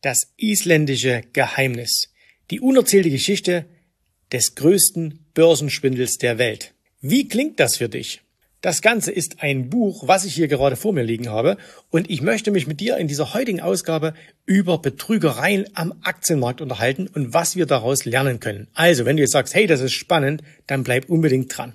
Das isländische Geheimnis. Die unerzählte Geschichte des größten Börsenschwindels der Welt. Wie klingt das für dich? Das Ganze ist ein Buch, was ich hier gerade vor mir liegen habe, und ich möchte mich mit dir in dieser heutigen Ausgabe über Betrügereien am Aktienmarkt unterhalten und was wir daraus lernen können. Also, wenn du jetzt sagst, hey, das ist spannend, dann bleib unbedingt dran.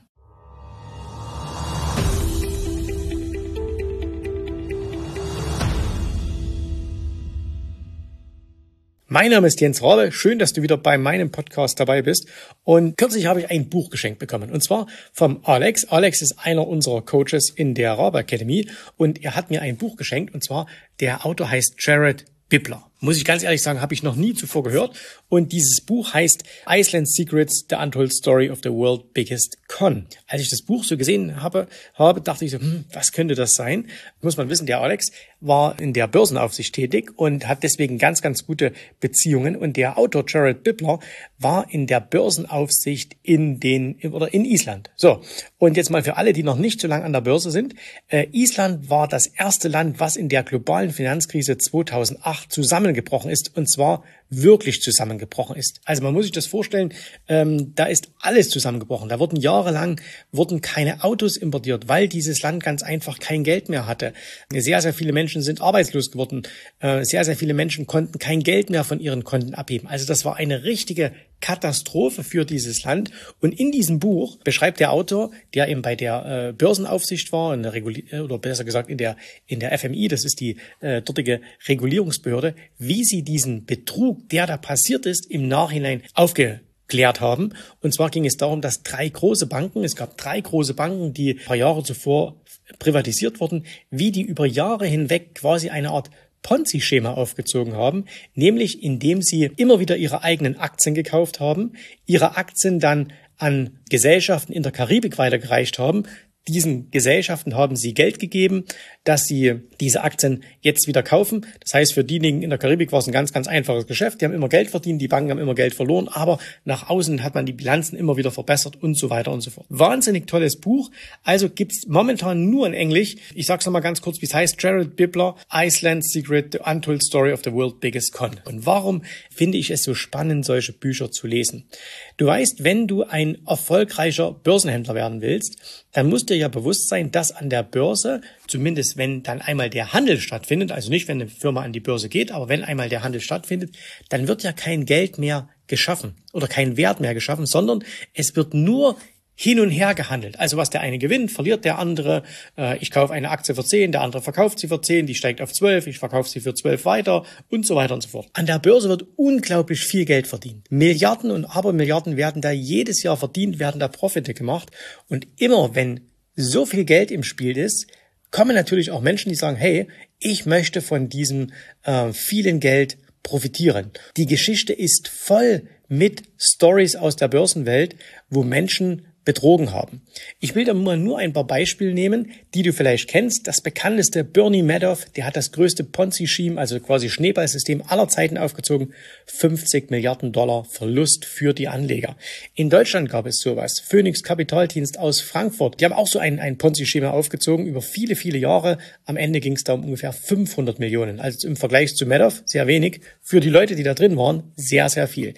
Mein Name ist Jens Rabe. Schön, dass du wieder bei meinem Podcast dabei bist. Und kürzlich habe ich ein Buch geschenkt bekommen. Und zwar vom Alex. Alex ist einer unserer Coaches in der Rabe Academy. Und er hat mir ein Buch geschenkt. Und zwar, der Autor heißt Jared Bibbler. Muss ich ganz ehrlich sagen, habe ich noch nie zuvor gehört. Und dieses Buch heißt Iceland Secrets, The Untold Story of the World Biggest Con. Als ich das Buch so gesehen habe, habe dachte ich so, hm, was könnte das sein? Muss man wissen, der Alex war in der Börsenaufsicht tätig und hat deswegen ganz, ganz gute Beziehungen. Und der Autor Jared Bibbler war in der Börsenaufsicht in den, oder in Island. So. Und jetzt mal für alle, die noch nicht so lange an der Börse sind. Äh, Island war das erste Land, was in der globalen Finanzkrise 2008 zusammengebrochen ist. Und zwar wirklich zusammengebrochen ist. Also man muss sich das vorstellen, ähm, da ist alles zusammengebrochen. Da wurden jahrelang wurden keine Autos importiert, weil dieses Land ganz einfach kein Geld mehr hatte. Sehr, sehr viele Menschen sind arbeitslos geworden. Äh, sehr, sehr viele Menschen konnten kein Geld mehr von ihren Konten abheben. Also das war eine richtige Katastrophe für dieses Land. Und in diesem Buch beschreibt der Autor, der eben bei der äh, Börsenaufsicht war, in der Reguli äh, oder besser gesagt in der, in der FMI, das ist die äh, dortige Regulierungsbehörde, wie sie diesen Betrug, der da passiert ist, im Nachhinein aufgeklärt haben. Und zwar ging es darum, dass drei große Banken, es gab drei große Banken, die paar Jahre zuvor privatisiert wurden, wie die über Jahre hinweg quasi eine Art Ponzi-Schema aufgezogen haben, nämlich indem sie immer wieder ihre eigenen Aktien gekauft haben, ihre Aktien dann an Gesellschaften in der Karibik weitergereicht haben, diesen Gesellschaften haben sie Geld gegeben, dass sie diese Aktien jetzt wieder kaufen. Das heißt, für diejenigen in der Karibik war es ein ganz, ganz einfaches Geschäft. Die haben immer Geld verdient, die Banken haben immer Geld verloren, aber nach außen hat man die Bilanzen immer wieder verbessert und so weiter und so fort. Wahnsinnig tolles Buch. Also gibt's momentan nur in Englisch. Ich sag's nochmal ganz kurz, wie es heißt. Gerald Bibler, Iceland Secret, The Untold Story of the World Biggest Con. Und warum finde ich es so spannend, solche Bücher zu lesen? Du weißt, wenn du ein erfolgreicher Börsenhändler werden willst, dann muss dir ja bewusst sein, dass an der Börse, zumindest wenn dann einmal der Handel stattfindet, also nicht wenn eine Firma an die Börse geht, aber wenn einmal der Handel stattfindet, dann wird ja kein Geld mehr geschaffen oder kein Wert mehr geschaffen, sondern es wird nur hin und her gehandelt. Also was der eine gewinnt, verliert der andere. Äh, ich kaufe eine Aktie für 10, der andere verkauft sie für 10, die steigt auf 12, ich verkaufe sie für 12 weiter und so weiter und so fort. An der Börse wird unglaublich viel Geld verdient. Milliarden und Abermilliarden werden da jedes Jahr verdient, werden da Profite gemacht. Und immer wenn so viel Geld im Spiel ist, kommen natürlich auch Menschen, die sagen, hey, ich möchte von diesem äh, vielen Geld profitieren. Die Geschichte ist voll mit Stories aus der Börsenwelt, wo Menschen betrogen haben. Ich will da mal nur ein paar Beispiele nehmen, die du vielleicht kennst. Das bekannteste Bernie Madoff, der hat das größte Ponzi-Scheme, also quasi Schneeballsystem aller Zeiten aufgezogen. 50 Milliarden Dollar Verlust für die Anleger. In Deutschland gab es sowas. Phoenix Kapitaldienst aus Frankfurt, die haben auch so ein, ein Ponzi-Schema aufgezogen über viele, viele Jahre. Am Ende ging es da um ungefähr 500 Millionen. Also im Vergleich zu Madoff sehr wenig. Für die Leute, die da drin waren, sehr, sehr viel.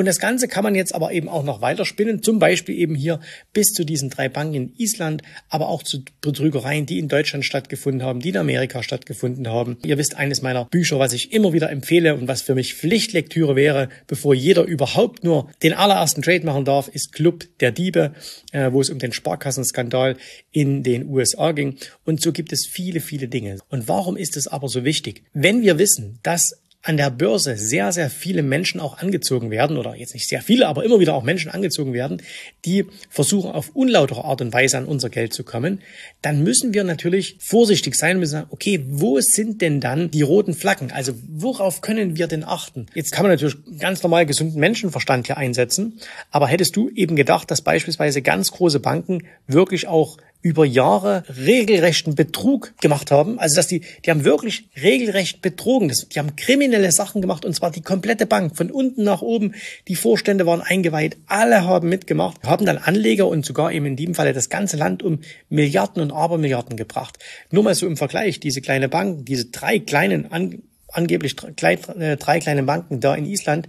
Und das Ganze kann man jetzt aber eben auch noch weiterspinnen, zum Beispiel eben hier bis zu diesen drei Banken in Island, aber auch zu Betrügereien, die in Deutschland stattgefunden haben, die in Amerika stattgefunden haben. Ihr wisst, eines meiner Bücher, was ich immer wieder empfehle und was für mich Pflichtlektüre wäre, bevor jeder überhaupt nur den allerersten Trade machen darf, ist Club der Diebe, äh, wo es um den Sparkassenskandal in den USA ging. Und so gibt es viele, viele Dinge. Und warum ist es aber so wichtig? Wenn wir wissen, dass an der Börse sehr, sehr viele Menschen auch angezogen werden, oder jetzt nicht sehr viele, aber immer wieder auch Menschen angezogen werden, die versuchen auf unlautere Art und Weise an unser Geld zu kommen, dann müssen wir natürlich vorsichtig sein und müssen sagen, okay, wo sind denn dann die roten Flaggen? Also worauf können wir denn achten? Jetzt kann man natürlich ganz normal gesunden Menschenverstand hier einsetzen, aber hättest du eben gedacht, dass beispielsweise ganz große Banken wirklich auch über Jahre regelrechten Betrug gemacht haben. Also dass die, die haben wirklich regelrecht betrogen. Die haben kriminelle Sachen gemacht und zwar die komplette Bank von unten nach oben. Die Vorstände waren eingeweiht, alle haben mitgemacht, haben dann Anleger und sogar eben in diesem Falle das ganze Land um Milliarden und Abermilliarden gebracht. Nur mal so im Vergleich, diese kleine Bank, diese drei kleinen An angeblich drei, äh, drei kleine Banken da in Island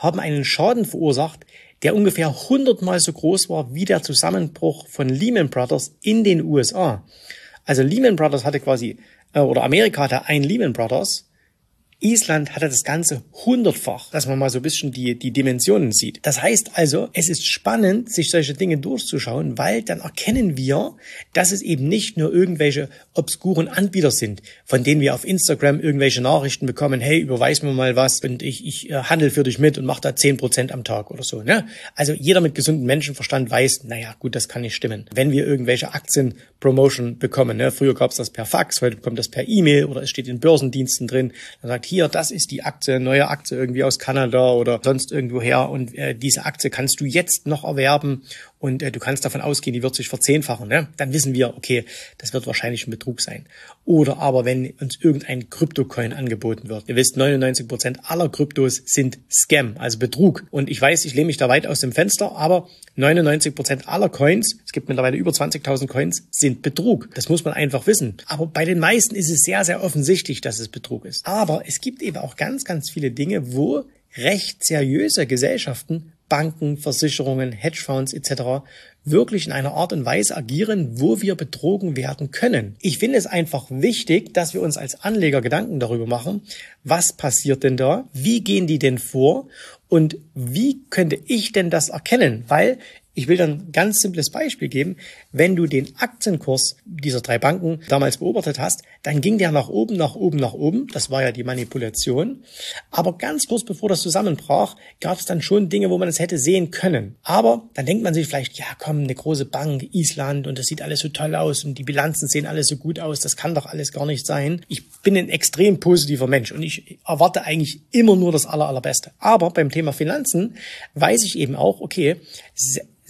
haben einen Schaden verursacht, der ungefähr hundertmal so groß war wie der Zusammenbruch von Lehman Brothers in den USA. Also Lehman Brothers hatte quasi, äh, oder Amerika hatte ein Lehman Brothers Island hatte das Ganze hundertfach, dass man mal so ein bisschen die, die Dimensionen sieht. Das heißt also, es ist spannend, sich solche Dinge durchzuschauen, weil dann erkennen wir, dass es eben nicht nur irgendwelche obskuren Anbieter sind, von denen wir auf Instagram irgendwelche Nachrichten bekommen, hey, überweis mir mal was und ich, ich äh, handel für dich mit und mach da zehn Prozent am Tag oder so. Ne? Also jeder mit gesundem Menschenverstand weiß, naja, gut, das kann nicht stimmen. Wenn wir irgendwelche Aktien-Promotion bekommen, ne? früher gab es das per Fax, heute kommt das per E-Mail oder es steht in Börsendiensten drin, dann sagt, hier, das ist die Aktie, neue Aktie irgendwie aus Kanada oder sonst irgendwo her und äh, diese Aktie kannst du jetzt noch erwerben und äh, du kannst davon ausgehen, die wird sich verzehnfachen, ne? dann wissen wir, okay, das wird wahrscheinlich ein Betrug sein. Oder aber wenn uns irgendein Kryptocoin angeboten wird. Ihr wisst, 99 Prozent aller Kryptos sind Scam, also Betrug. Und ich weiß, ich lehne mich da weit aus dem Fenster, aber 99 Prozent aller Coins, es gibt mittlerweile über 20.000 Coins, sind Betrug. Das muss man einfach wissen. Aber bei den meisten ist es sehr, sehr offensichtlich, dass es Betrug ist. Aber es gibt eben auch ganz, ganz viele Dinge, wo recht seriöse Gesellschaften Banken, Versicherungen, Hedgefonds etc. wirklich in einer Art und Weise agieren, wo wir betrogen werden können. Ich finde es einfach wichtig, dass wir uns als Anleger Gedanken darüber machen, was passiert denn da, wie gehen die denn vor und wie könnte ich denn das erkennen? Weil ich will dann ein ganz simples Beispiel geben. Wenn du den Aktienkurs dieser drei Banken damals beobachtet hast, dann ging der nach oben, nach oben, nach oben. Das war ja die Manipulation. Aber ganz kurz bevor das zusammenbrach, gab es dann schon Dinge, wo man es hätte sehen können. Aber dann denkt man sich vielleicht, ja komm, eine große Bank, Island und das sieht alles so toll aus und die Bilanzen sehen alles so gut aus. Das kann doch alles gar nicht sein. Ich bin ein extrem positiver Mensch und ich erwarte eigentlich immer nur das Aller, Allerbeste. Aber beim Thema Finanzen weiß ich eben auch, okay,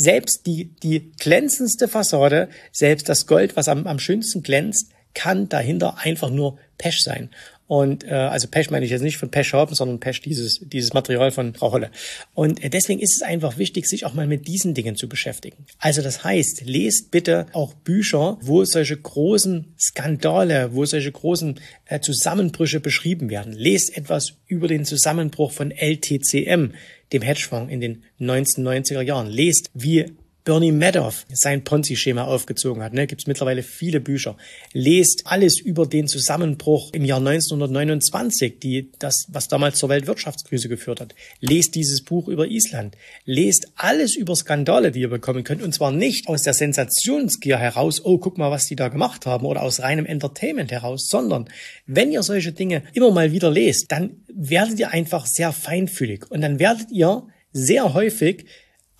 selbst die, die glänzendste Fassade, selbst das Gold, was am, am schönsten glänzt, kann dahinter einfach nur Pech sein. Und äh, also Pech meine ich jetzt nicht von Pech haben, sondern Pech dieses, dieses Material von Frau Holle. Und äh, deswegen ist es einfach wichtig, sich auch mal mit diesen Dingen zu beschäftigen. Also das heißt, lest bitte auch Bücher, wo solche großen Skandale, wo solche großen äh, Zusammenbrüche beschrieben werden. Lest etwas über den Zusammenbruch von LTCM dem Hedgefonds in den 1990er Jahren. Lest, wie Bernie Madoff sein Ponzi-Schema aufgezogen hat. Ne? Gibt es mittlerweile viele Bücher. Lest alles über den Zusammenbruch im Jahr 1929, die das, was damals zur Weltwirtschaftskrise geführt hat. Lest dieses Buch über Island. Lest alles über Skandale, die ihr bekommen könnt. Und zwar nicht aus der Sensationsgier heraus, oh, guck mal, was die da gemacht haben, oder aus reinem Entertainment heraus, sondern wenn ihr solche Dinge immer mal wieder lest, dann werdet ihr einfach sehr feinfühlig. Und dann werdet ihr sehr häufig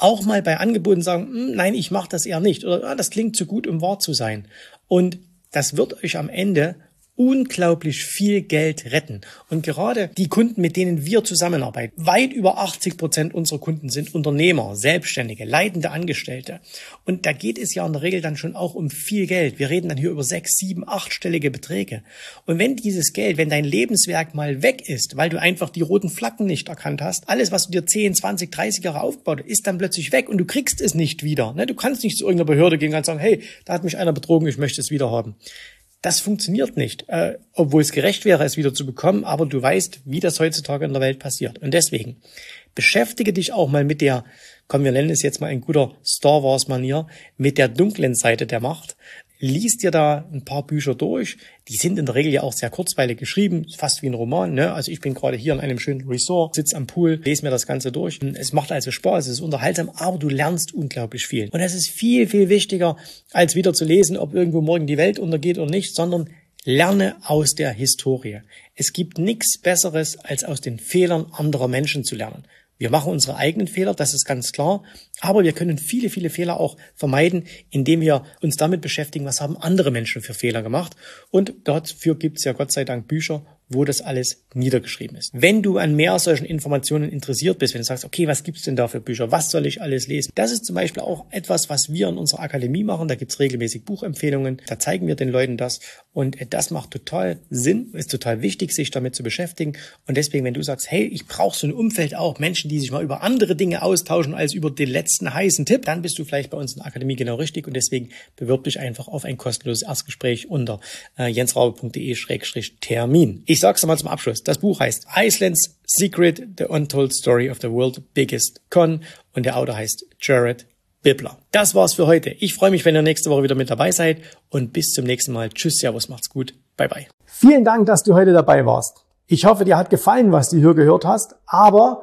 auch mal bei Angeboten sagen, hm, nein, ich mache das eher nicht oder ah, das klingt zu gut, um wahr zu sein. Und das wird euch am Ende unglaublich viel Geld retten. Und gerade die Kunden, mit denen wir zusammenarbeiten, weit über 80 Prozent unserer Kunden sind Unternehmer, Selbstständige, leitende Angestellte. Und da geht es ja in der Regel dann schon auch um viel Geld. Wir reden dann hier über sechs, sieben, achtstellige Beträge. Und wenn dieses Geld, wenn dein Lebenswerk mal weg ist, weil du einfach die roten Flaggen nicht erkannt hast, alles, was du dir 10, 20, 30 Jahre aufgebaut hast, ist dann plötzlich weg und du kriegst es nicht wieder. Ne? Du kannst nicht zu irgendeiner Behörde gehen und sagen, hey, da hat mich einer betrogen, ich möchte es wieder haben. Das funktioniert nicht, äh, obwohl es gerecht wäre, es wieder zu bekommen, aber du weißt, wie das heutzutage in der Welt passiert. Und deswegen beschäftige dich auch mal mit der, komm, wir nennen es jetzt mal in guter Star Wars Manier, mit der dunklen Seite der Macht liest dir da ein paar Bücher durch. Die sind in der Regel ja auch sehr kurzweilig geschrieben, fast wie ein Roman. Ne? Also ich bin gerade hier in einem schönen Resort, sitze am Pool, lese mir das Ganze durch. Es macht also Spaß, es ist unterhaltsam, aber du lernst unglaublich viel. Und es ist viel, viel wichtiger, als wieder zu lesen, ob irgendwo morgen die Welt untergeht oder nicht, sondern lerne aus der Historie. Es gibt nichts Besseres, als aus den Fehlern anderer Menschen zu lernen. Wir machen unsere eigenen Fehler, das ist ganz klar. Aber wir können viele, viele Fehler auch vermeiden, indem wir uns damit beschäftigen, was haben andere Menschen für Fehler gemacht. Und dafür gibt es ja Gott sei Dank Bücher wo das alles niedergeschrieben ist. Wenn du an mehr solchen Informationen interessiert bist, wenn du sagst, okay, was gibt's denn da für Bücher, was soll ich alles lesen? Das ist zum Beispiel auch etwas, was wir in unserer Akademie machen. Da gibt's regelmäßig Buchempfehlungen, da zeigen wir den Leuten das und das macht total Sinn, ist total wichtig, sich damit zu beschäftigen. Und deswegen, wenn du sagst, hey, ich brauche so ein Umfeld auch, Menschen, die sich mal über andere Dinge austauschen als über den letzten heißen Tipp, dann bist du vielleicht bei uns in der Akademie genau richtig und deswegen bewirb dich einfach auf ein kostenloses Erstgespräch unter äh, jensraube.de-termin. Ich sag's nochmal zum Abschluss. Das Buch heißt Iceland's Secret, The Untold Story of the World's Biggest Con und der Autor heißt Jared Bibler. Das war's für heute. Ich freue mich, wenn ihr nächste Woche wieder mit dabei seid und bis zum nächsten Mal. Tschüss, Servus, macht's gut. Bye bye. Vielen Dank, dass du heute dabei warst. Ich hoffe, dir hat gefallen, was du hier gehört hast, aber